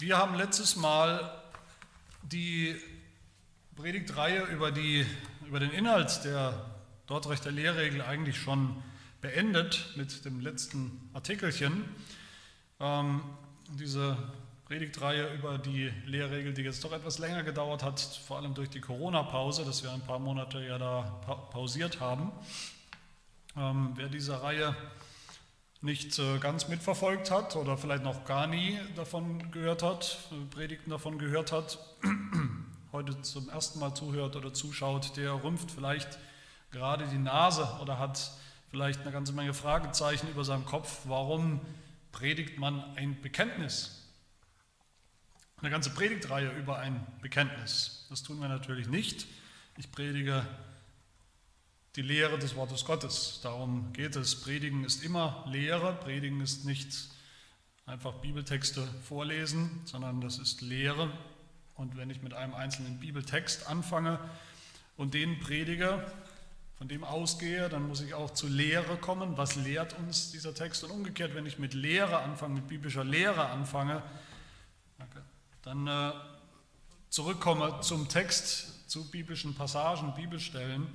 Wir haben letztes Mal die Predigtreihe über, die, über den Inhalt der Dortrechter Lehrregel eigentlich schon beendet mit dem letzten Artikelchen. Ähm, diese Predigtreihe über die Lehrregel, die jetzt doch etwas länger gedauert hat, vor allem durch die Corona-Pause, dass wir ein paar Monate ja da pausiert haben. Ähm, wer diese Reihe nicht äh, ganz mitverfolgt hat oder vielleicht noch gar nie davon gehört hat, äh, Predigten davon gehört hat, heute zum ersten Mal zuhört oder zuschaut, der rümpft vielleicht gerade die Nase oder hat vielleicht eine ganze Menge Fragezeichen über seinem Kopf. Warum predigt man ein Bekenntnis? Eine ganze Predigtreihe über ein Bekenntnis. Das tun wir natürlich nicht. Ich predige die Lehre des Wortes Gottes. Darum geht es. Predigen ist immer Lehre. Predigen ist nicht einfach Bibeltexte vorlesen, sondern das ist Lehre. Und wenn ich mit einem einzelnen Bibeltext anfange und den predige, von dem ausgehe, dann muss ich auch zur Lehre kommen. Was lehrt uns dieser Text? Und umgekehrt, wenn ich mit Lehre anfange, mit biblischer Lehre anfange, dann äh, zurückkomme zum Text, zu biblischen Passagen, Bibelstellen,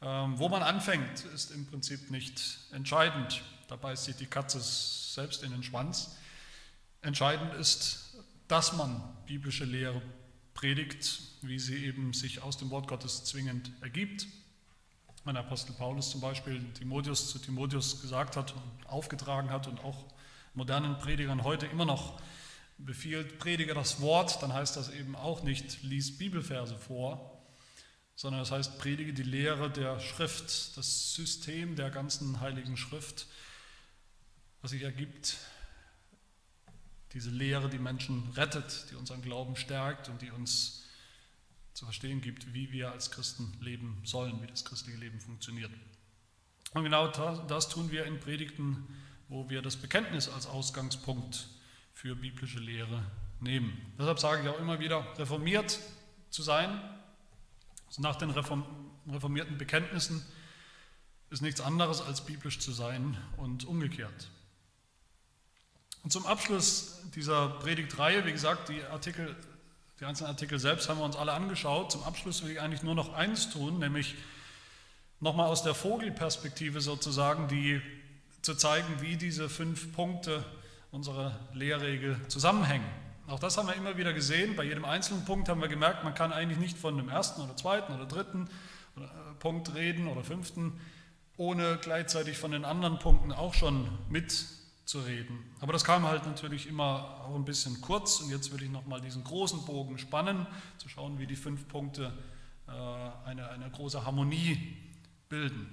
wo man anfängt, ist im Prinzip nicht entscheidend. Dabei sieht die Katze selbst in den Schwanz. Entscheidend ist, dass man biblische Lehre predigt, wie sie eben sich aus dem Wort Gottes zwingend ergibt. Mein Apostel Paulus zum Beispiel Timotheus zu Timotheus gesagt hat und aufgetragen hat und auch modernen Predigern heute immer noch befiehlt, predige das Wort, dann heißt das eben auch nicht, lies Bibelverse vor, sondern das heißt, predige die Lehre der Schrift, das System der ganzen heiligen Schrift, was sich ergibt, diese Lehre, die Menschen rettet, die unseren Glauben stärkt und die uns zu verstehen gibt, wie wir als Christen leben sollen, wie das christliche Leben funktioniert. Und genau das tun wir in Predigten, wo wir das Bekenntnis als Ausgangspunkt für biblische Lehre nehmen. Deshalb sage ich auch immer wieder, reformiert zu sein, also nach den reformierten Bekenntnissen ist nichts anderes als biblisch zu sein und umgekehrt. Und zum Abschluss dieser Predigtreihe, wie gesagt, die Artikel, die einzelnen Artikel selbst haben wir uns alle angeschaut. Zum Abschluss will ich eigentlich nur noch eins tun, nämlich nochmal aus der Vogelperspektive sozusagen, die zu zeigen, wie diese fünf Punkte unserer Lehrregel zusammenhängen. Auch das haben wir immer wieder gesehen. Bei jedem einzelnen Punkt haben wir gemerkt, man kann eigentlich nicht von dem ersten oder zweiten oder dritten äh, Punkt reden oder fünften, ohne gleichzeitig von den anderen Punkten auch schon mitzureden. Aber das kam halt natürlich immer auch ein bisschen kurz und jetzt will ich nochmal diesen großen Bogen spannen, zu schauen, wie die fünf Punkte äh, eine, eine große Harmonie bilden.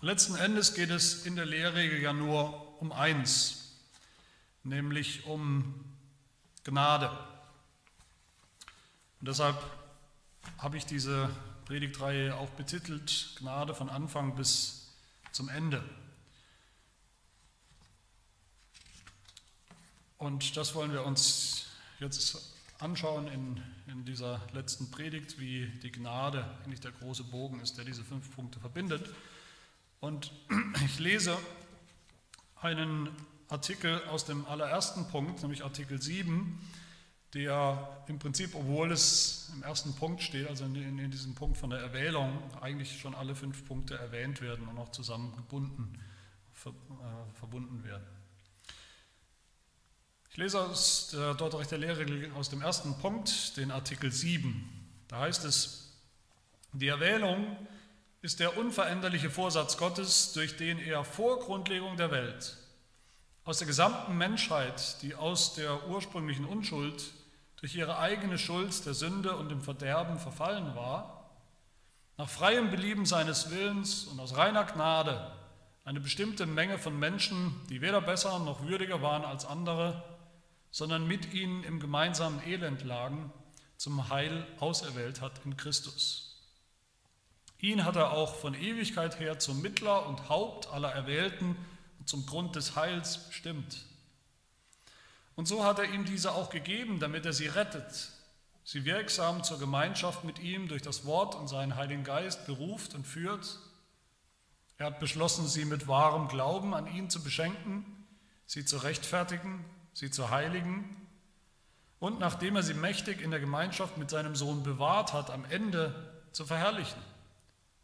Letzten Endes geht es in der Lehrregel ja nur um eins, nämlich um Gnade. Und deshalb habe ich diese Predigtreihe auch betitelt, Gnade von Anfang bis zum Ende. Und das wollen wir uns jetzt anschauen in, in dieser letzten Predigt, wie die Gnade eigentlich der große Bogen ist, der diese fünf Punkte verbindet. Und ich lese einen Artikel aus dem allerersten Punkt, nämlich Artikel 7, der im Prinzip, obwohl es im ersten Punkt steht, also in, in, diesem Punkt von der Erwählung, eigentlich schon alle fünf Punkte erwähnt werden und auch zusammengebunden, ver, äh, verbunden werden. Ich lese aus der Dort der Lehre aus dem ersten Punkt, den Artikel 7. Da heißt es, die Erwählung ist der unveränderliche Vorsatz Gottes, durch den er vor Grundlegung der Welt aus der gesamten Menschheit, die aus der ursprünglichen Unschuld durch ihre eigene Schuld der Sünde und dem Verderben verfallen war, nach freiem Belieben seines Willens und aus reiner Gnade eine bestimmte Menge von Menschen, die weder besser noch würdiger waren als andere, sondern mit ihnen im gemeinsamen Elend lagen, zum Heil auserwählt hat in Christus. Ihn hat er auch von Ewigkeit her zum Mittler und Haupt aller Erwählten zum Grund des Heils bestimmt. Und so hat er ihm diese auch gegeben, damit er sie rettet, sie wirksam zur Gemeinschaft mit ihm durch das Wort und seinen Heiligen Geist beruft und führt. Er hat beschlossen, sie mit wahrem Glauben an ihn zu beschenken, sie zu rechtfertigen, sie zu heiligen und nachdem er sie mächtig in der Gemeinschaft mit seinem Sohn bewahrt hat, am Ende zu verherrlichen,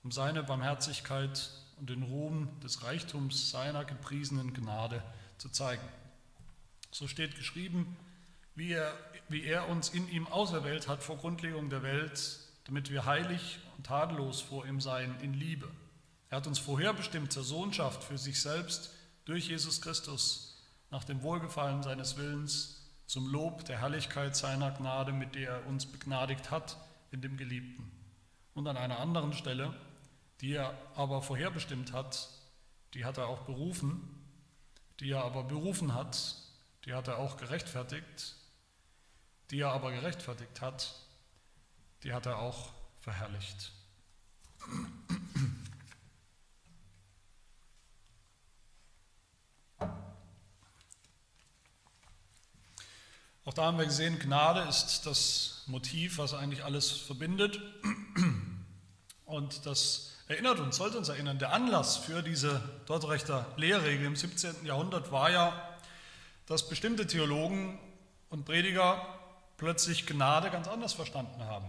um seine Barmherzigkeit und den Ruhm des Reichtums seiner gepriesenen Gnade zu zeigen. So steht geschrieben, wie er, wie er uns in ihm auserwählt hat vor Grundlegung der Welt, damit wir heilig und tadellos vor ihm seien in Liebe. Er hat uns vorherbestimmt zur Sohnschaft für sich selbst durch Jesus Christus nach dem Wohlgefallen seines Willens zum Lob der Herrlichkeit seiner Gnade, mit der er uns begnadigt hat in dem Geliebten. Und an einer anderen Stelle, die er aber vorherbestimmt hat, die hat er auch berufen, die er aber berufen hat, die hat er auch gerechtfertigt, die er aber gerechtfertigt hat, die hat er auch verherrlicht. Auch da haben wir gesehen, Gnade ist das Motiv, was eigentlich alles verbindet. Und das erinnert uns, sollte uns erinnern, der Anlass für diese Dortrechter Lehrregel im 17. Jahrhundert war ja, dass bestimmte Theologen und Prediger plötzlich Gnade ganz anders verstanden haben.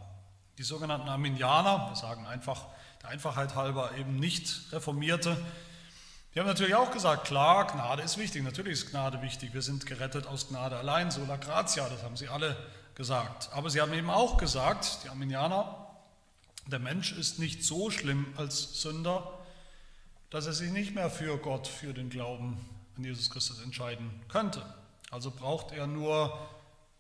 Die sogenannten Arminianer, wir sagen einfach der Einfachheit halber eben nicht Reformierte, die haben natürlich auch gesagt, klar, Gnade ist wichtig, natürlich ist Gnade wichtig, wir sind gerettet aus Gnade allein, sola gratia, das haben sie alle gesagt. Aber sie haben eben auch gesagt, die Arminianer, der Mensch ist nicht so schlimm als Sünder, dass er sich nicht mehr für Gott, für den Glauben an Jesus Christus entscheiden könnte. Also braucht er nur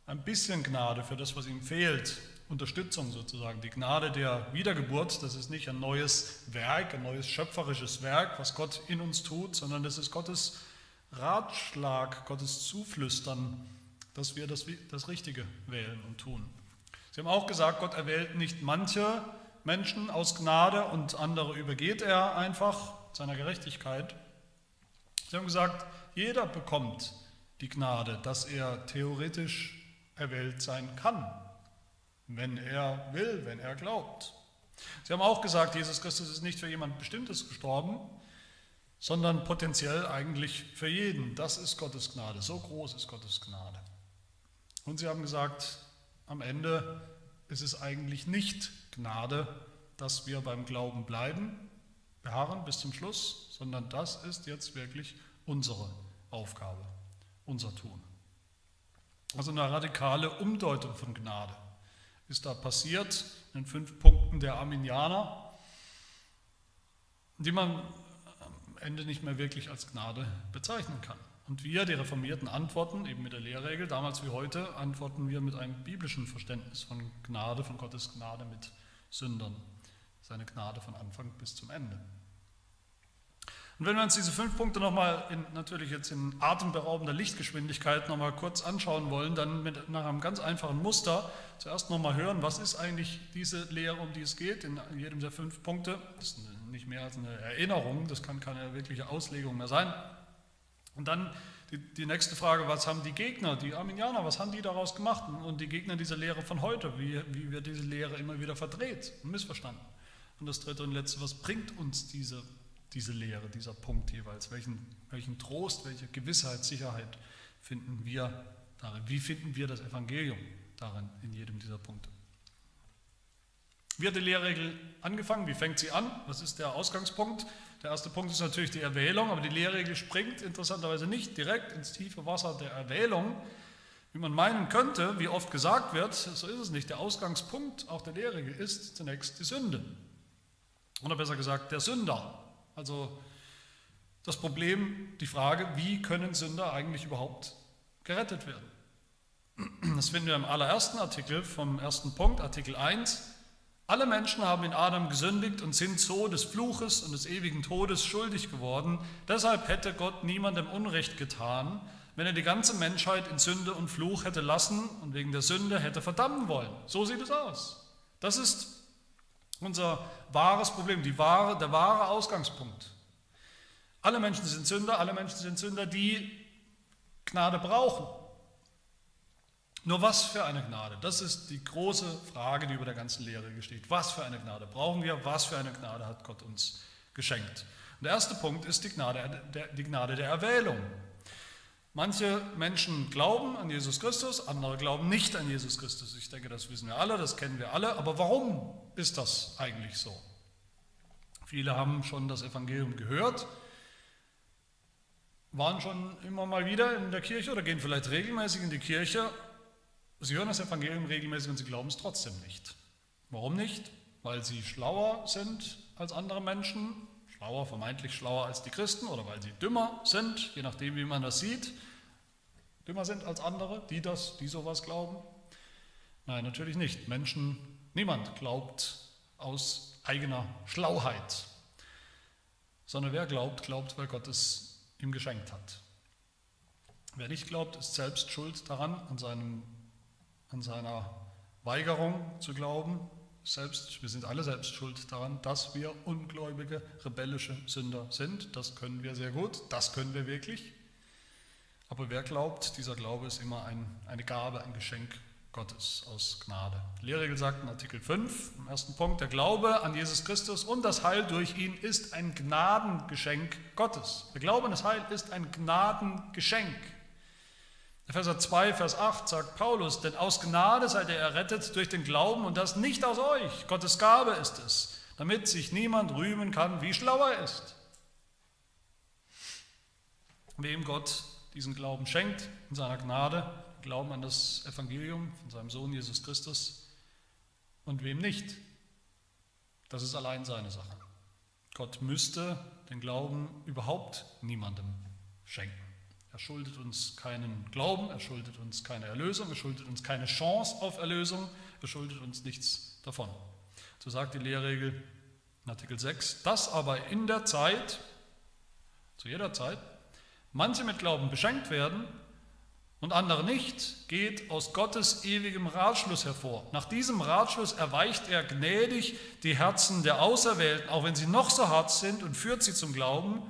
ein bisschen Gnade für das, was ihm fehlt, Unterstützung sozusagen. Die Gnade der Wiedergeburt, das ist nicht ein neues Werk, ein neues schöpferisches Werk, was Gott in uns tut, sondern das ist Gottes Ratschlag, Gottes Zuflüstern, dass wir das, das Richtige wählen und tun. Sie haben auch gesagt, Gott erwählt nicht manche Menschen aus Gnade und andere übergeht er einfach seiner Gerechtigkeit. Sie haben gesagt, jeder bekommt die Gnade, dass er theoretisch erwählt sein kann wenn er will, wenn er glaubt. Sie haben auch gesagt, Jesus Christus ist nicht für jemand Bestimmtes gestorben, sondern potenziell eigentlich für jeden. Das ist Gottes Gnade. So groß ist Gottes Gnade. Und sie haben gesagt, am Ende ist es eigentlich nicht Gnade, dass wir beim Glauben bleiben, beharren bis zum Schluss, sondern das ist jetzt wirklich unsere Aufgabe, unser Tun. Also eine radikale Umdeutung von Gnade ist da passiert in den fünf Punkten der Arminianer, die man am Ende nicht mehr wirklich als Gnade bezeichnen kann. Und wir, die Reformierten, antworten eben mit der Lehrregel, damals wie heute, antworten wir mit einem biblischen Verständnis von Gnade, von Gottes Gnade mit Sündern. Seine Gnade von Anfang bis zum Ende. Und wenn wir uns diese fünf Punkte nochmal in, natürlich jetzt in atemberaubender Lichtgeschwindigkeit nochmal kurz anschauen wollen, dann mit, nach einem ganz einfachen Muster zuerst nochmal hören, was ist eigentlich diese Lehre, um die es geht, in jedem der fünf Punkte. Das ist nicht mehr als eine Erinnerung, das kann keine wirkliche Auslegung mehr sein. Und dann die, die nächste Frage, was haben die Gegner, die Arminianer, was haben die daraus gemacht? Und die Gegner dieser Lehre von heute, wie, wie wird diese Lehre immer wieder verdreht und missverstanden? Und das dritte und letzte, was bringt uns diese diese Lehre, dieser Punkt jeweils? Welchen, welchen Trost, welche Gewissheit, Sicherheit finden wir darin? Wie finden wir das Evangelium darin, in jedem dieser Punkte? Wie hat die Lehrregel angefangen? Wie fängt sie an? Was ist der Ausgangspunkt? Der erste Punkt ist natürlich die Erwählung, aber die Lehrregel springt interessanterweise nicht direkt ins tiefe Wasser der Erwählung, wie man meinen könnte, wie oft gesagt wird, so ist es nicht. Der Ausgangspunkt auch der Lehrregel ist zunächst die Sünde. Oder besser gesagt, der Sünder. Also das Problem, die Frage, wie können Sünder eigentlich überhaupt gerettet werden? Das finden wir im allerersten Artikel vom ersten Punkt, Artikel 1. Alle Menschen haben in Adam gesündigt und sind so des Fluches und des ewigen Todes schuldig geworden. Deshalb hätte Gott niemandem Unrecht getan, wenn er die ganze Menschheit in Sünde und Fluch hätte lassen und wegen der Sünde hätte verdammen wollen. So sieht es aus. Das ist unser wahres Problem, die wahre, der wahre Ausgangspunkt. Alle Menschen sind Sünder, alle Menschen sind Sünder, die Gnade brauchen. Nur was für eine Gnade? Das ist die große Frage, die über der ganzen Lehre steht. Was für eine Gnade brauchen wir? Was für eine Gnade hat Gott uns geschenkt? Und der erste Punkt ist die Gnade die Gnade der Erwählung. Manche Menschen glauben an Jesus Christus, andere glauben nicht an Jesus Christus. Ich denke, das wissen wir alle, das kennen wir alle. Aber warum ist das eigentlich so? Viele haben schon das Evangelium gehört, waren schon immer mal wieder in der Kirche oder gehen vielleicht regelmäßig in die Kirche. Sie hören das Evangelium regelmäßig und sie glauben es trotzdem nicht. Warum nicht? Weil sie schlauer sind als andere Menschen, schlauer, vermeintlich schlauer als die Christen oder weil sie dümmer sind, je nachdem, wie man das sieht, dümmer sind als andere, die das, die sowas glauben? Nein, natürlich nicht. Menschen, niemand glaubt aus eigener Schlauheit, sondern wer glaubt, glaubt, weil Gott es ihm geschenkt hat. Wer nicht glaubt, ist selbst schuld daran, an, seinem, an seiner Weigerung zu glauben, selbst, wir sind alle selbst schuld daran, dass wir ungläubige, rebellische Sünder sind. Das können wir sehr gut, das können wir wirklich. Aber wer glaubt, dieser Glaube ist immer ein, eine Gabe, ein Geschenk Gottes aus Gnade. Lehrregel sagt in Artikel 5, im ersten Punkt, der Glaube an Jesus Christus und das Heil durch ihn ist ein Gnadengeschenk Gottes. Der Glaube an das Heil ist ein Gnadengeschenk. Epheser 2, Vers 8 sagt Paulus, denn aus Gnade seid ihr errettet durch den Glauben und das nicht aus euch. Gottes Gabe ist es, damit sich niemand rühmen kann, wie schlau er ist. Wem Gott diesen Glauben schenkt in seiner Gnade, Glauben an das Evangelium von seinem Sohn Jesus Christus und wem nicht, das ist allein seine Sache. Gott müsste den Glauben überhaupt niemandem schenken. Er schuldet uns keinen Glauben, er schuldet uns keine Erlösung, er schuldet uns keine Chance auf Erlösung, er schuldet uns nichts davon. So sagt die Lehrregel in Artikel 6, dass aber in der Zeit, zu jeder Zeit, manche mit Glauben beschenkt werden und andere nicht, geht aus Gottes ewigem Ratschluss hervor. Nach diesem Ratschluss erweicht er gnädig die Herzen der Auserwählten, auch wenn sie noch so hart sind, und führt sie zum Glauben,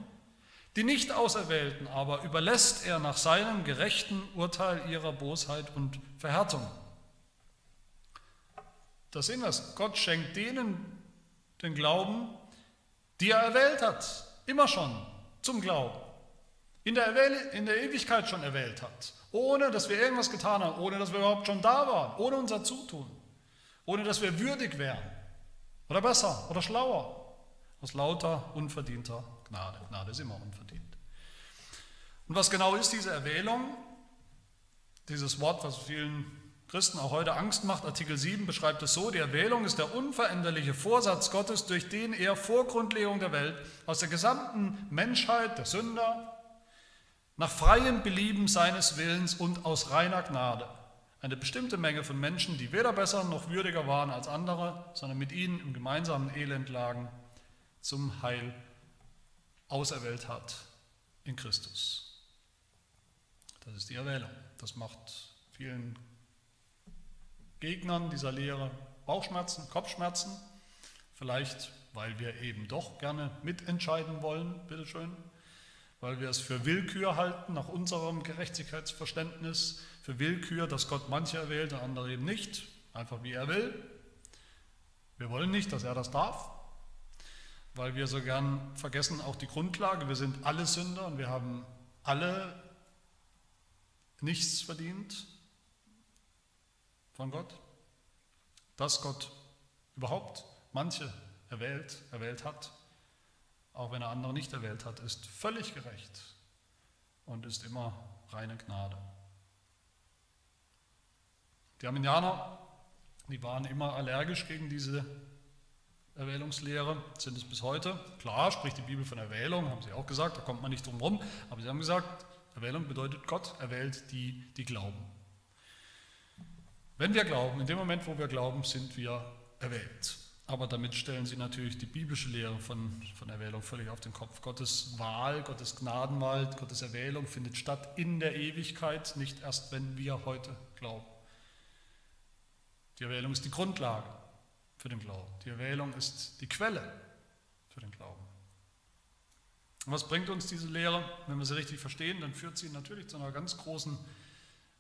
die Nicht-Auserwählten aber überlässt er nach seinem gerechten Urteil ihrer Bosheit und Verhärtung. Das wir. Gott schenkt denen den Glauben, die er erwählt hat, immer schon zum Glauben, in der, in der Ewigkeit schon erwählt hat, ohne dass wir irgendwas getan haben, ohne dass wir überhaupt schon da waren, ohne unser Zutun, ohne dass wir würdig wären oder besser oder schlauer, aus lauter unverdienter Gnade. Gnade ist immer unverdient. Und was genau ist diese Erwählung? Dieses Wort, was vielen Christen auch heute Angst macht, Artikel 7 beschreibt es so, die Erwählung ist der unveränderliche Vorsatz Gottes, durch den er vor Grundlegung der Welt aus der gesamten Menschheit, der Sünder, nach freiem Belieben seines Willens und aus reiner Gnade eine bestimmte Menge von Menschen, die weder besser noch würdiger waren als andere, sondern mit ihnen im gemeinsamen Elend lagen, zum Heil auserwählt hat in Christus. Das ist die Erwählung. Das macht vielen Gegnern dieser Lehre Bauchschmerzen, Kopfschmerzen. Vielleicht, weil wir eben doch gerne mitentscheiden wollen, bitteschön. Weil wir es für Willkür halten, nach unserem Gerechtigkeitsverständnis, für Willkür, dass Gott manche erwählt und andere eben nicht, einfach wie er will. Wir wollen nicht, dass er das darf weil wir so gern vergessen auch die Grundlage. Wir sind alle Sünder und wir haben alle nichts verdient von Gott. Dass Gott überhaupt manche erwählt, erwählt hat, auch wenn er andere nicht erwählt hat, ist völlig gerecht und ist immer reine Gnade. Die Arminianer, die waren immer allergisch gegen diese Erwählungslehre, sind es bis heute. Klar spricht die Bibel von Erwählung, haben sie auch gesagt, da kommt man nicht drum rum, aber sie haben gesagt, Erwählung bedeutet, Gott erwählt die, die glauben. Wenn wir glauben, in dem Moment, wo wir glauben, sind wir erwählt. Aber damit stellen sie natürlich die biblische Lehre von, von Erwählung völlig auf den Kopf. Gottes Wahl, Gottes Gnadenwahl, Gottes Erwählung findet statt in der Ewigkeit, nicht erst, wenn wir heute glauben. Die Erwählung ist die Grundlage für den Glauben. Die Erwählung ist die Quelle für den Glauben. Und was bringt uns diese Lehre? Wenn wir sie richtig verstehen, dann führt sie natürlich zu einer ganz großen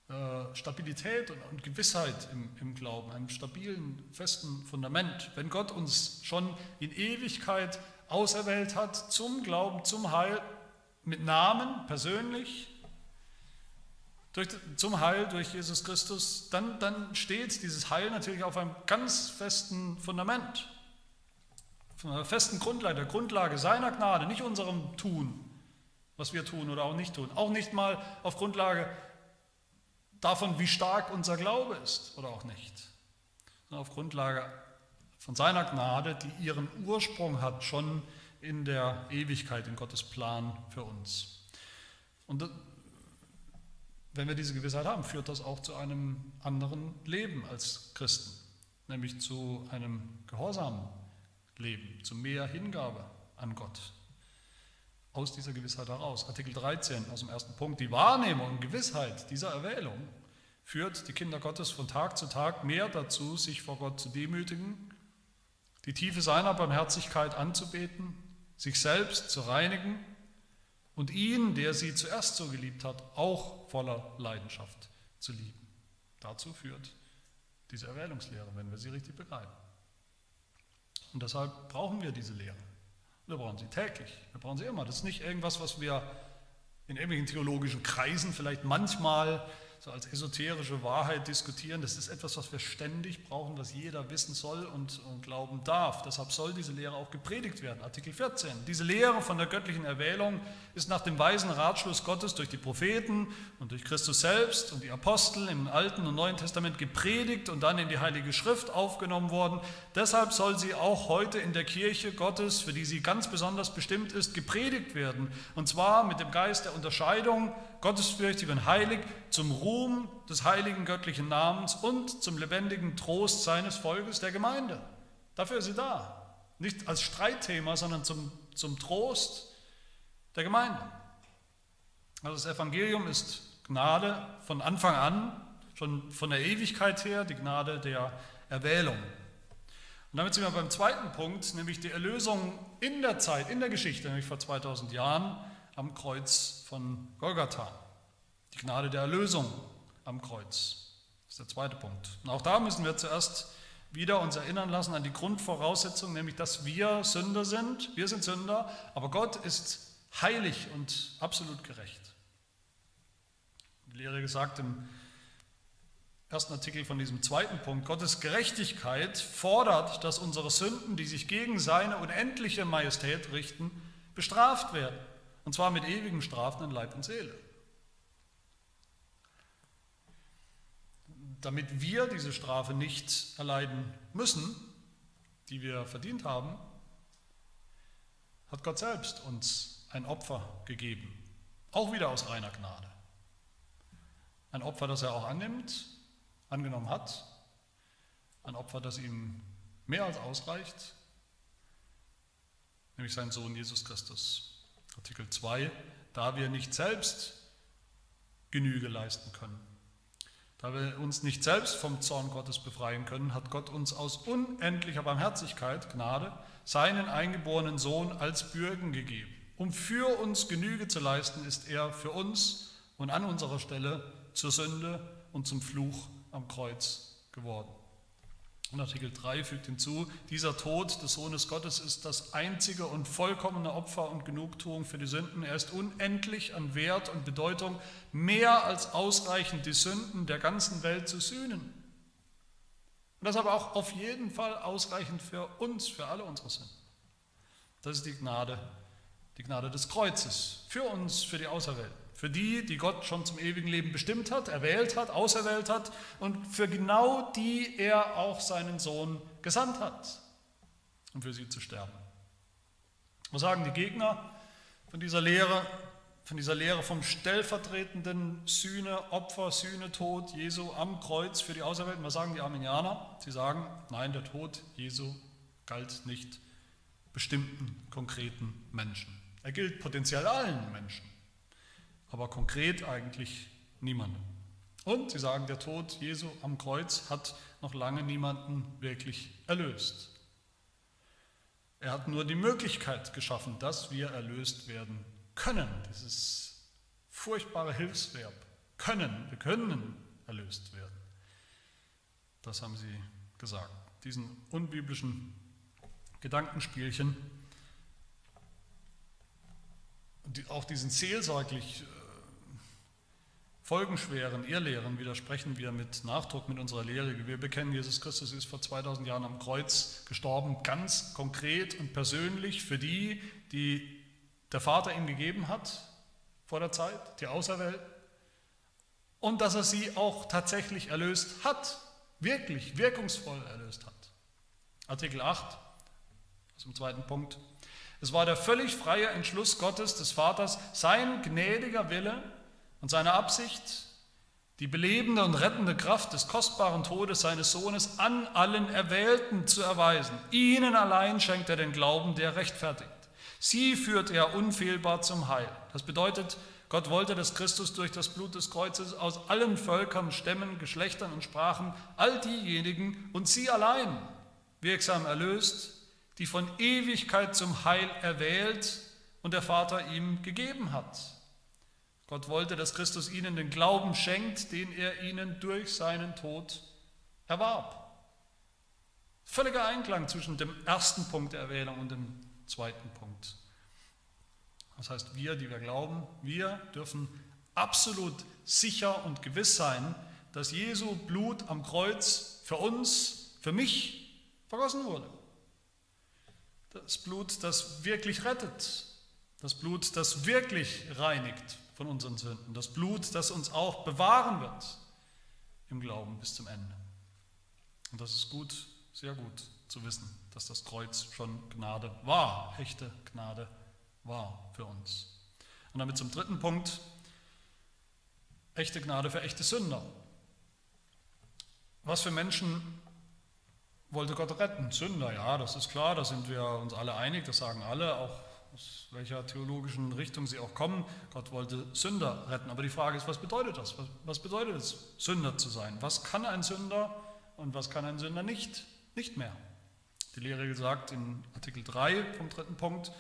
äh, Stabilität und, und Gewissheit im, im, Glauben, einem stabilen, festen Fundament. Wenn Gott uns schon in Ewigkeit auserwählt hat zum Glauben, zum Heil, mit Namen, persönlich, durch, zum Heil durch Jesus Christus, dann, dann steht dieses Heil natürlich auf einem ganz festen Fundament, auf einer festen Grundlage, der Grundlage seiner Gnade, nicht unserem Tun, was wir tun oder auch nicht tun, auch nicht mal auf Grundlage davon, wie stark unser Glaube ist oder auch nicht, sondern auf Grundlage von seiner Gnade, die ihren Ursprung hat schon in der Ewigkeit, in Gottes Plan für uns. Und wenn wir diese Gewissheit haben, führt das auch zu einem anderen Leben als Christen, nämlich zu einem gehorsamen Leben, zu mehr Hingabe an Gott. Aus dieser Gewissheit heraus. Artikel 13 aus dem ersten Punkt. Die Wahrnehmung und Gewissheit dieser Erwählung führt die Kinder Gottes von Tag zu Tag mehr dazu, sich vor Gott zu demütigen, die Tiefe seiner Barmherzigkeit anzubeten, sich selbst zu reinigen und ihn, der sie zuerst so geliebt hat, auch voller Leidenschaft zu lieben. Dazu führt diese Erwählungslehre, wenn wir sie richtig begreifen. Und deshalb brauchen wir diese Lehre. Wir brauchen sie täglich, wir brauchen sie immer. Das ist nicht irgendwas, was wir in irgendwelchen theologischen Kreisen vielleicht manchmal so als esoterische Wahrheit diskutieren. Das ist etwas, was wir ständig brauchen, was jeder wissen soll und, und glauben darf. Deshalb soll diese Lehre auch gepredigt werden. Artikel 14. Diese Lehre von der göttlichen Erwählung ist nach dem weisen Ratschluss Gottes durch die Propheten und durch Christus selbst und die Apostel im Alten und Neuen Testament gepredigt und dann in die Heilige Schrift aufgenommen worden. Deshalb soll sie auch heute in der Kirche Gottes, für die sie ganz besonders bestimmt ist, gepredigt werden. Und zwar mit dem Geist der Unterscheidung gottesfürchtig und heilig, zum Ruhm des heiligen göttlichen Namens und zum lebendigen Trost seines Volkes, der Gemeinde. Dafür ist sie da. Nicht als Streitthema, sondern zum, zum Trost der Gemeinde. Also das Evangelium ist Gnade von Anfang an, schon von der Ewigkeit her, die Gnade der Erwählung. Und damit sind wir beim zweiten Punkt, nämlich die Erlösung in der Zeit, in der Geschichte, nämlich vor 2000 Jahren am Kreuz von Golgatha. Die Gnade der Erlösung am Kreuz. Das ist der zweite Punkt. Und auch da müssen wir zuerst wieder uns erinnern lassen an die Grundvoraussetzung, nämlich dass wir Sünder sind. Wir sind Sünder, aber Gott ist heilig und absolut gerecht. Die Lehre gesagt im ersten Artikel von diesem zweiten Punkt, Gottes Gerechtigkeit fordert, dass unsere Sünden, die sich gegen seine unendliche Majestät richten, bestraft werden. Und zwar mit ewigem Strafen in Leib und Seele. Damit wir diese Strafe nicht erleiden müssen, die wir verdient haben, hat Gott selbst uns ein Opfer gegeben, auch wieder aus reiner Gnade. Ein Opfer, das er auch annimmt, angenommen hat, ein Opfer, das ihm mehr als ausreicht, nämlich sein Sohn Jesus Christus. Artikel 2, da wir nicht selbst Genüge leisten können. Da wir uns nicht selbst vom Zorn Gottes befreien können, hat Gott uns aus unendlicher Barmherzigkeit, Gnade, seinen eingeborenen Sohn als Bürgen gegeben. Um für uns Genüge zu leisten, ist er für uns und an unserer Stelle zur Sünde und zum Fluch am Kreuz geworden. Und Artikel 3 fügt hinzu, dieser Tod des Sohnes Gottes ist das einzige und vollkommene Opfer und Genugtuung für die Sünden. Er ist unendlich an Wert und Bedeutung, mehr als ausreichend die Sünden der ganzen Welt zu sühnen. Und das aber auch auf jeden Fall ausreichend für uns, für alle unsere Sünden. Das ist die Gnade, die Gnade des Kreuzes, für uns, für die Auserwählten. Für die, die Gott schon zum ewigen Leben bestimmt hat, erwählt hat, auserwählt hat und für genau die er auch seinen Sohn gesandt hat, um für sie zu sterben. Was sagen die Gegner von dieser Lehre, von dieser Lehre vom stellvertretenden Sühne, Opfer, Sühne, Tod Jesu am Kreuz für die Auserwählten? Was sagen die Arminianer? Sie sagen, nein, der Tod Jesu galt nicht bestimmten, konkreten Menschen. Er gilt potenziell allen Menschen aber konkret eigentlich niemandem. Und sie sagen, der Tod Jesu am Kreuz hat noch lange niemanden wirklich erlöst. Er hat nur die Möglichkeit geschaffen, dass wir erlöst werden können. Dieses furchtbare Hilfsverb. Können. Wir können erlöst werden. Das haben sie gesagt. Diesen unbiblischen Gedankenspielchen auch diesen seelsorglich folgenschweren Irrlehren widersprechen wir mit Nachdruck mit unserer Lehre. Wir bekennen, Jesus Christus ist vor 2000 Jahren am Kreuz gestorben, ganz konkret und persönlich für die, die der Vater ihm gegeben hat vor der Zeit, die Auserwählten, und dass er sie auch tatsächlich erlöst hat, wirklich wirkungsvoll erlöst hat. Artikel 8, zum zweiten Punkt. Es war der völlig freie Entschluss Gottes, des Vaters, sein gnädiger Wille und seine Absicht, die belebende und rettende Kraft des kostbaren Todes seines Sohnes an allen Erwählten zu erweisen. Ihnen allein schenkt er den Glauben, der rechtfertigt. Sie führt er unfehlbar zum Heil. Das bedeutet, Gott wollte, dass Christus durch das Blut des Kreuzes aus allen Völkern, Stämmen, Geschlechtern und Sprachen all diejenigen und sie allein wirksam erlöst, die von Ewigkeit zum Heil erwählt und der Vater ihm gegeben hat. Gott wollte, dass Christus ihnen den Glauben schenkt, den er ihnen durch seinen Tod erwarb. Völliger Einklang zwischen dem ersten Punkt der Erwählung und dem zweiten Punkt. Das heißt, wir, die wir glauben, wir dürfen absolut sicher und gewiss sein, dass Jesu Blut am Kreuz für uns, für mich vergossen wurde. Das Blut, das wirklich rettet. Das Blut, das wirklich reinigt von unseren Sünden. Das Blut, das uns auch bewahren wird im Glauben bis zum Ende. Und das ist gut, sehr gut zu wissen, dass das Kreuz schon Gnade war, echte Gnade war für uns. Und damit zum dritten Punkt, echte Gnade für echte Sünder. Was für Menschen wollte Gott retten? Sünder, ja, das ist klar, da sind wir uns alle einig, das sagen alle, auch aus welcher theologischen Richtung sie auch kommen, Gott wollte Sünder retten. Aber die Frage ist, was bedeutet das? Was, was bedeutet es, Sünder zu sein? Was kann ein Sünder und was kann ein Sünder nicht? Nicht mehr. Die Lehre sagt in Artikel 3 vom dritten Punkt,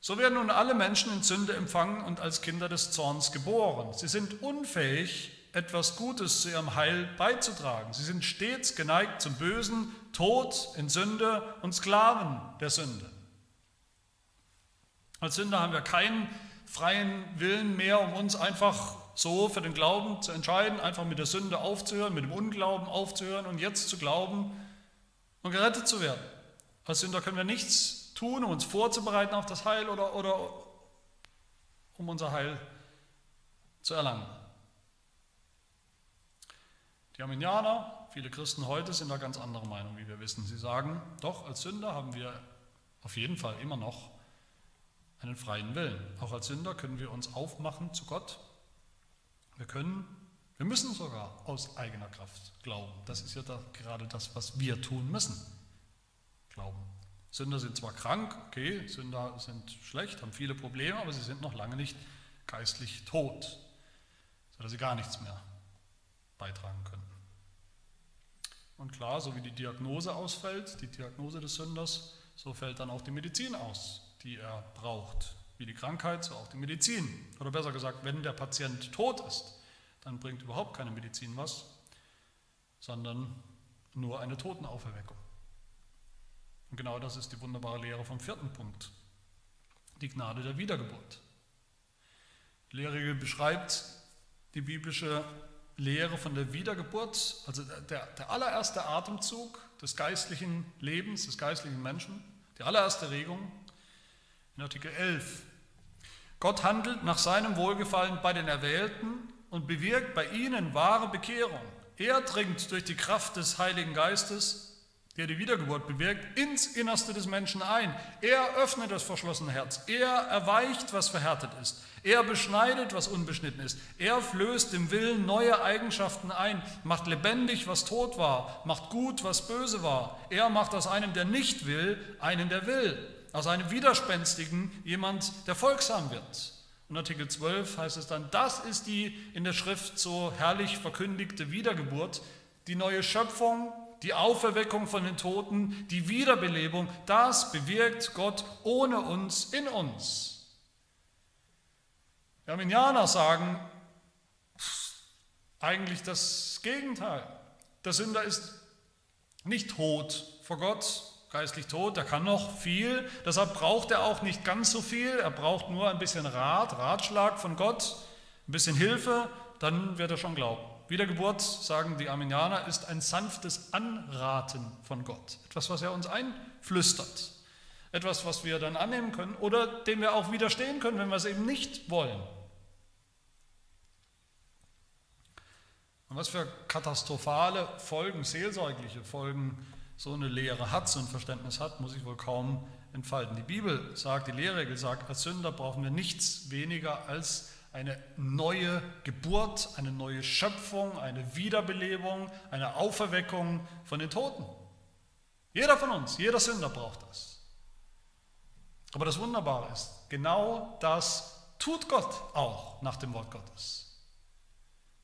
so werden nun alle Menschen in Sünde empfangen und als Kinder des Zorns geboren. Sie sind unfähig, etwas Gutes zu ihrem Heil beizutragen. Sie sind stets geneigt zum Bösen, Tod in Sünde und Sklaven der Sünde. Als Sünder haben wir keinen freien Willen mehr, um uns einfach so für den Glauben zu entscheiden, einfach mit der Sünde aufzuhören, mit dem Unglauben aufzuhören und jetzt zu glauben und gerettet zu werden. Als Sünder können wir nichts tun, um uns vorzubereiten auf das Heil oder, oder um unser Heil zu erlangen. Die Arminianer, viele Christen heute sind da ganz anderer Meinung, wie wir wissen. Sie sagen, doch, als Sünder haben wir auf jeden Fall immer noch einen freien Willen. Auch als Sünder können wir uns aufmachen zu Gott. Wir können, wir müssen sogar aus eigener Kraft glauben. Das ist ja da gerade das, was wir tun müssen. Glauben. Sünder sind zwar krank, okay, Sünder sind schlecht, haben viele Probleme, aber sie sind noch lange nicht geistlich tot, sodass sie gar nichts mehr beitragen können. Und klar, so wie die Diagnose ausfällt, die Diagnose des Sünders, so fällt dann auch die Medizin aus die er braucht. Wie die Krankheit, so auch die Medizin. Oder besser gesagt, wenn der Patient tot ist, dann bringt überhaupt keine Medizin was, sondern nur eine Totenauferweckung. Und genau das ist die wunderbare Lehre vom vierten Punkt, die Gnade der Wiedergeburt. Die Lehre beschreibt die biblische Lehre von der Wiedergeburt, also der, der allererste Atemzug des geistlichen Lebens, des geistlichen Menschen, die allererste Regung, in Artikel 11. Gott handelt nach seinem Wohlgefallen bei den Erwählten und bewirkt bei ihnen wahre Bekehrung. Er dringt durch die Kraft des Heiligen Geistes, der die Wiedergeburt bewirkt, ins Innerste des Menschen ein. Er öffnet das verschlossene Herz. Er erweicht, was verhärtet ist. Er beschneidet, was unbeschnitten ist. Er flößt dem Willen neue Eigenschaften ein, macht lebendig, was tot war, macht gut, was böse war. Er macht aus einem, der nicht will, einen, der will aus einem Widerspenstigen jemand, der folgsam wird. Und Artikel 12 heißt es dann, das ist die in der Schrift so herrlich verkündigte Wiedergeburt, die neue Schöpfung, die Auferweckung von den Toten, die Wiederbelebung, das bewirkt Gott ohne uns in uns. Die Arminianer sagen eigentlich das Gegenteil. Der Sünder ist nicht tot vor Gott, geistlich tot, er kann noch viel, deshalb braucht er auch nicht ganz so viel, er braucht nur ein bisschen Rat, Ratschlag von Gott, ein bisschen Hilfe dann wird er schon glauben. Wiedergeburt, sagen die Arminianer, ist ein sanftes Anraten von Gott. Etwas, was er uns einflüstert. Etwas, was wir dann annehmen können oder dem wir auch widerstehen können, wenn wir es eben nicht wollen. Und was für katastrophale Folgen, seelsorgliche Folgen so eine Lehre hat, so ein Verständnis hat, muss ich wohl kaum entfalten. Die Bibel sagt, die Lehrregel sagt, als Sünder brauchen wir nichts weniger als eine neue Geburt, eine neue Schöpfung, eine Wiederbelebung, eine Auferweckung von den Toten. Jeder von uns, jeder Sünder braucht das. Aber das Wunderbare ist, genau das tut Gott auch nach dem Wort Gottes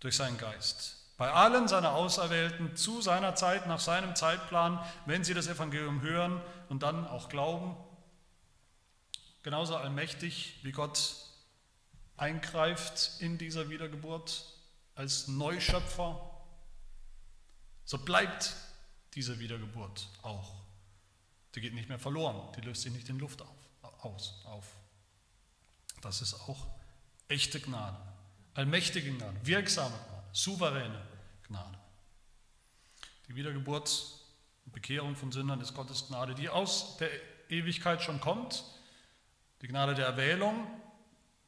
durch seinen Geist. Bei allen seiner Auserwählten zu seiner Zeit, nach seinem Zeitplan, wenn sie das Evangelium hören und dann auch glauben, genauso allmächtig wie Gott eingreift in dieser Wiedergeburt als Neuschöpfer, so bleibt diese Wiedergeburt auch. Die geht nicht mehr verloren, die löst sich nicht in Luft auf, aus, auf. Das ist auch echte Gnade. Allmächtige Gnade, wirksame Gnade, souveräne Gnade. Die Wiedergeburt und Bekehrung von Sündern ist Gottes Gnade, die aus der Ewigkeit schon kommt. Die Gnade der Erwählung,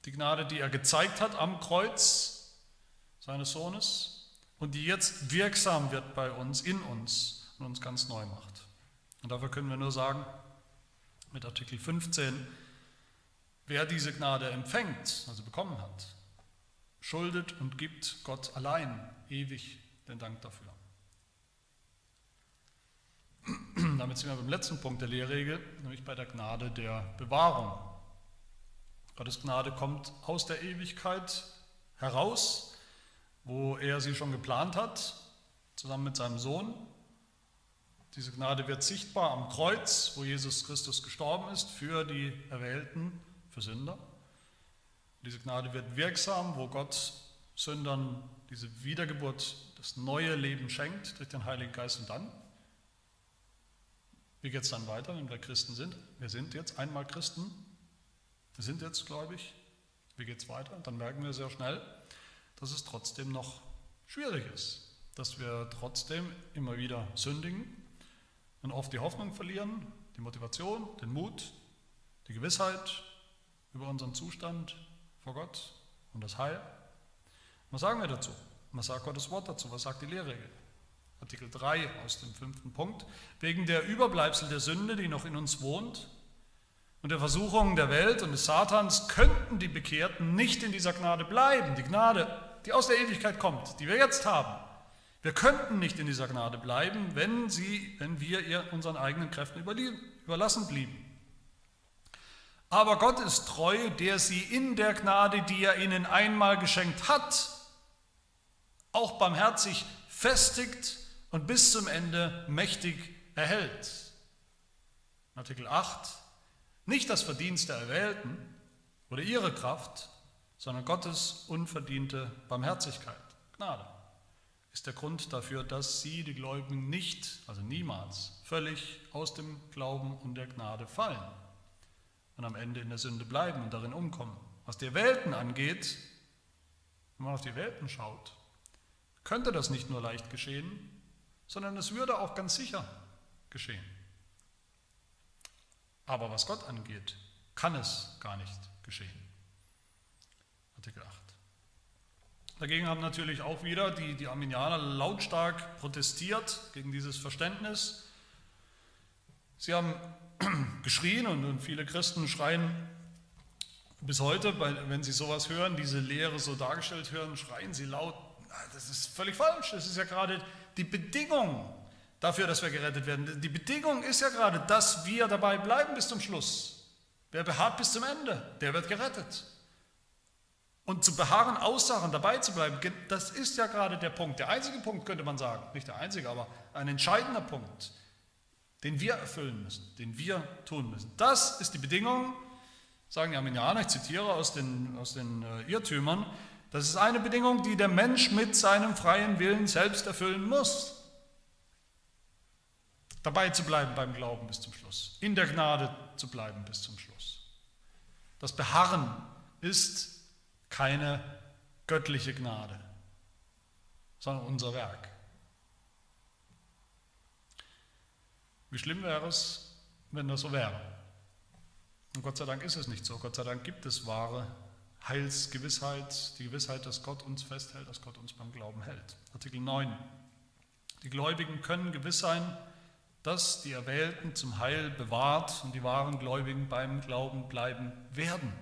die Gnade, die er gezeigt hat am Kreuz seines Sohnes und die jetzt wirksam wird bei uns, in uns und uns ganz neu macht. Und dafür können wir nur sagen, mit Artikel 15, wer diese Gnade empfängt, also bekommen hat, schuldet und gibt Gott allein ewig den Dank dafür. Damit sind wir beim letzten Punkt der Lehrregel, nämlich bei der Gnade der Bewahrung. Gottes Gnade kommt aus der Ewigkeit heraus, wo er sie schon geplant hat, zusammen mit seinem Sohn. Diese Gnade wird sichtbar am Kreuz, wo Jesus Christus gestorben ist für die Erwählten, für Sünder. Diese Gnade wird wirksam, wo Gott Sündern diese Wiedergeburt, das neue Leben schenkt durch den Heiligen Geist und dann. Wie geht es dann weiter, wenn wir Christen sind? Wir sind jetzt einmal Christen. Wir sind jetzt gläubig. Wie geht es weiter? Dann merken wir sehr schnell, dass es trotzdem noch schwierig ist. Dass wir trotzdem immer wieder sündigen und oft die Hoffnung verlieren, die Motivation, den Mut, die Gewissheit über unseren Zustand, vor Gott und das Heil. Was sagen wir dazu? Was sagt Gottes Wort dazu? Was sagt die Lehrregel? Artikel 3 aus dem fünften Punkt. Wegen der Überbleibsel der Sünde, die noch in uns wohnt, und der Versuchungen der Welt und des Satans könnten die Bekehrten nicht in dieser Gnade bleiben. Die Gnade, die aus der Ewigkeit kommt, die wir jetzt haben. Wir könnten nicht in dieser Gnade bleiben, wenn, sie, wenn wir ihr unseren eigenen Kräften überlassen blieben. Aber Gott ist treu, der sie in der Gnade, die er ihnen einmal geschenkt hat, auch barmherzig festigt und bis zum Ende mächtig erhält. Artikel 8. Nicht das Verdienst der Erwählten oder ihre Kraft, sondern Gottes unverdiente Barmherzigkeit, Gnade, ist der Grund dafür, dass sie, die Gläubigen, nicht, also niemals, völlig aus dem Glauben und der Gnade fallen und am Ende in der Sünde bleiben und darin umkommen. Was die Welten angeht, wenn man auf die Welten schaut, könnte das nicht nur leicht geschehen, sondern es würde auch ganz sicher geschehen. Aber was Gott angeht, kann es gar nicht geschehen. Artikel 8. Dagegen haben natürlich auch wieder die, die Arminianer lautstark protestiert gegen dieses Verständnis. Sie haben geschrien und, und viele Christen schreien bis heute, wenn sie sowas hören, diese Lehre so dargestellt hören, schreien sie laut, das ist völlig falsch. Das ist ja gerade die Bedingung dafür, dass wir gerettet werden. Die Bedingung ist ja gerade, dass wir dabei bleiben bis zum Schluss. Wer beharrt bis zum Ende, der wird gerettet. Und zu beharren, aussagen, dabei zu bleiben, das ist ja gerade der Punkt. Der einzige Punkt könnte man sagen, nicht der einzige, aber ein entscheidender Punkt den wir erfüllen müssen, den wir tun müssen. Das ist die Bedingung, sagen die Arminianer, ich zitiere aus den, aus den äh, Irrtümern, das ist eine Bedingung, die der Mensch mit seinem freien Willen selbst erfüllen muss. Dabei zu bleiben beim Glauben bis zum Schluss, in der Gnade zu bleiben bis zum Schluss. Das Beharren ist keine göttliche Gnade. sondern unser Werk. Wie schlimm wäre es, wenn das so wäre? Und Gott sei Dank ist es nicht so. Gott sei Dank gibt es wahre Heilsgewissheit, die Gewissheit, dass Gott uns festhält, dass Gott uns beim Glauben hält. Artikel 9. Die Gläubigen können gewiss sein, dass die Erwählten zum Heil bewahrt und die wahren Gläubigen beim Glauben bleiben werden.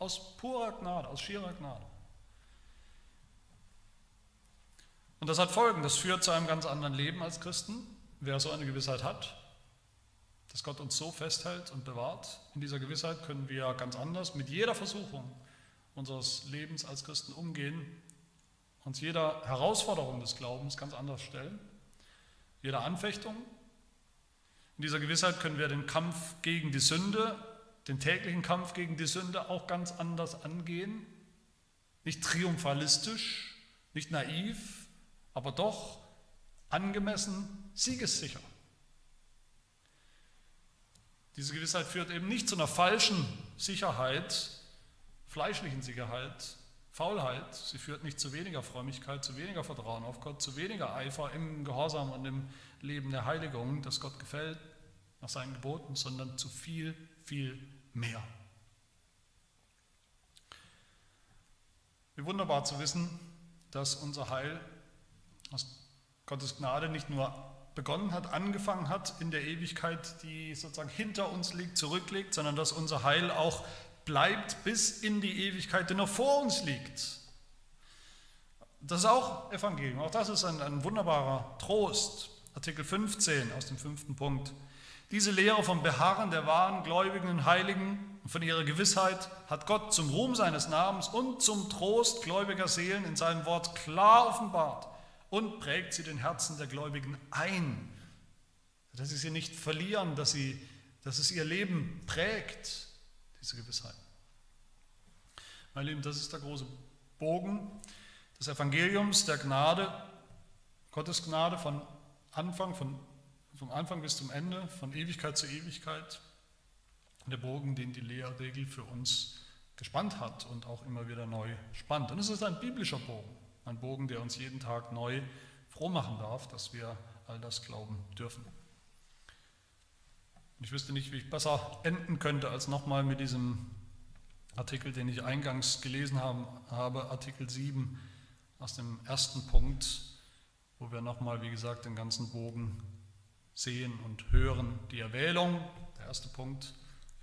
Aus purer Gnade, aus schierer Gnade. Und das hat Folgen. Das führt zu einem ganz anderen Leben als Christen. Wer so eine Gewissheit hat, dass Gott uns so festhält und bewahrt, in dieser Gewissheit können wir ganz anders mit jeder Versuchung unseres Lebens als Christen umgehen, uns jeder Herausforderung des Glaubens ganz anders stellen, jeder Anfechtung. In dieser Gewissheit können wir den Kampf gegen die Sünde, den täglichen Kampf gegen die Sünde auch ganz anders angehen. Nicht triumphalistisch, nicht naiv, aber doch angemessen siegessicher. Diese Gewissheit führt eben nicht zu einer falschen Sicherheit, fleischlichen Sicherheit, Faulheit. Sie führt nicht zu weniger Frömmigkeit, zu weniger Vertrauen auf Gott, zu weniger Eifer im Gehorsam und im Leben der Heiligung, das Gott gefällt nach seinen Geboten, sondern zu viel, viel mehr. Wie wunderbar zu wissen, dass unser Heil aus Gottes Gnade nicht nur begonnen hat, angefangen hat in der Ewigkeit, die sozusagen hinter uns liegt, zurückliegt, sondern dass unser Heil auch bleibt bis in die Ewigkeit, die noch vor uns liegt. Das ist auch Evangelium, auch das ist ein, ein wunderbarer Trost. Artikel 15 aus dem fünften Punkt. Diese Lehre vom Beharren der wahren Gläubigen und Heiligen und von ihrer Gewissheit hat Gott zum Ruhm seines Namens und zum Trost gläubiger Seelen in seinem Wort klar offenbart und prägt sie den Herzen der Gläubigen ein, dass sie sie nicht verlieren, dass, sie, dass es ihr Leben prägt, diese Gewissheit. Meine Lieben, das ist der große Bogen des Evangeliums, der Gnade, Gottes Gnade von Anfang, von, vom Anfang bis zum Ende, von Ewigkeit zu Ewigkeit. Der Bogen, den die Lehrregel für uns gespannt hat und auch immer wieder neu spannt. Und es ist ein biblischer Bogen. Ein Bogen, der uns jeden Tag neu froh machen darf, dass wir all das glauben dürfen. Ich wüsste nicht, wie ich besser enden könnte, als nochmal mit diesem Artikel, den ich eingangs gelesen habe, Artikel 7 aus dem ersten Punkt, wo wir nochmal, wie gesagt, den ganzen Bogen sehen und hören. Die Erwählung, der erste Punkt,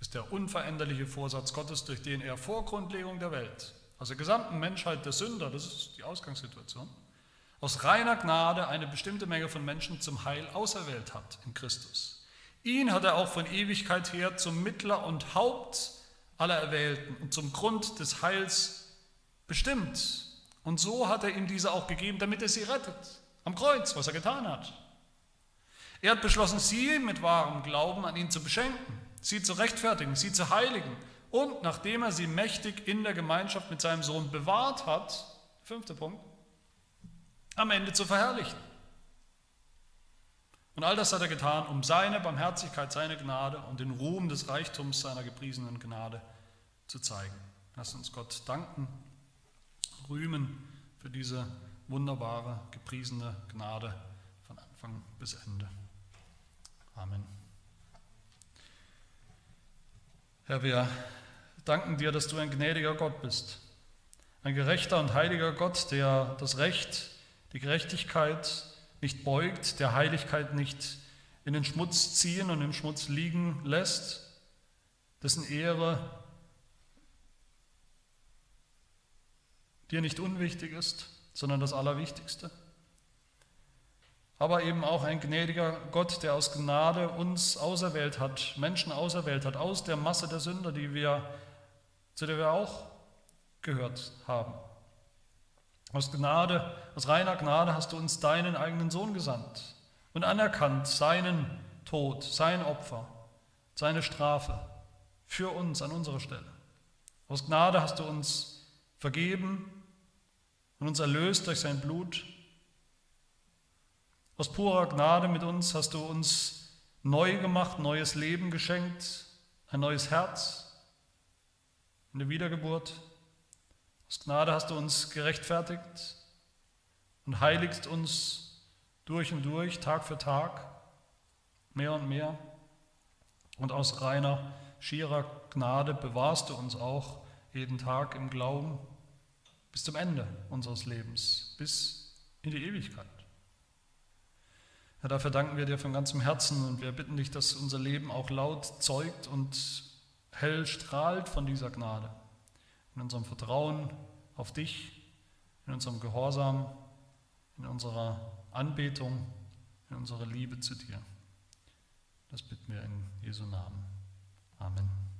ist der unveränderliche Vorsatz Gottes, durch den er vor Grundlegung der Welt aus der gesamten Menschheit der Sünder, das ist die Ausgangssituation, aus reiner Gnade eine bestimmte Menge von Menschen zum Heil auserwählt hat in Christus. Ihn hat er auch von Ewigkeit her zum Mittler und Haupt aller Erwählten und zum Grund des Heils bestimmt. Und so hat er ihm diese auch gegeben, damit er sie rettet. Am Kreuz, was er getan hat. Er hat beschlossen, sie mit wahrem Glauben an ihn zu beschenken, sie zu rechtfertigen, sie zu heiligen und nachdem er sie mächtig in der Gemeinschaft mit seinem Sohn bewahrt hat, fünfter Punkt, am Ende zu verherrlichen. Und all das hat er getan, um seine Barmherzigkeit, seine Gnade und den Ruhm des Reichtums seiner gepriesenen Gnade zu zeigen. Lass uns Gott danken, rühmen für diese wunderbare, gepriesene Gnade von Anfang bis Ende. Amen. Herr, wir danken dir, dass du ein gnädiger Gott bist. Ein gerechter und heiliger Gott, der das Recht, die Gerechtigkeit nicht beugt, der Heiligkeit nicht in den Schmutz ziehen und im Schmutz liegen lässt, dessen Ehre dir nicht unwichtig ist, sondern das Allerwichtigste. Aber eben auch ein gnädiger Gott, der aus Gnade uns auserwählt hat, Menschen auserwählt hat, aus der Masse der Sünder, die wir zu der wir auch gehört haben. Aus Gnade, aus reiner Gnade hast du uns deinen eigenen Sohn gesandt und anerkannt seinen Tod, sein Opfer, seine Strafe für uns an unserer Stelle. Aus Gnade hast du uns vergeben und uns erlöst durch sein Blut. Aus purer Gnade mit uns hast du uns neu gemacht, neues Leben geschenkt, ein neues Herz, in der Wiedergeburt. Aus Gnade hast du uns gerechtfertigt und heiligst uns durch und durch, Tag für Tag, mehr und mehr. Und aus reiner, schierer Gnade bewahrst du uns auch jeden Tag im Glauben bis zum Ende unseres Lebens, bis in die Ewigkeit. Herr, dafür danken wir dir von ganzem Herzen und wir bitten dich, dass unser Leben auch laut zeugt und hell strahlt von dieser Gnade. In unserem Vertrauen auf dich, in unserem Gehorsam, in unserer Anbetung, in unserer Liebe zu dir. Das bitten wir in Jesu Namen. Amen.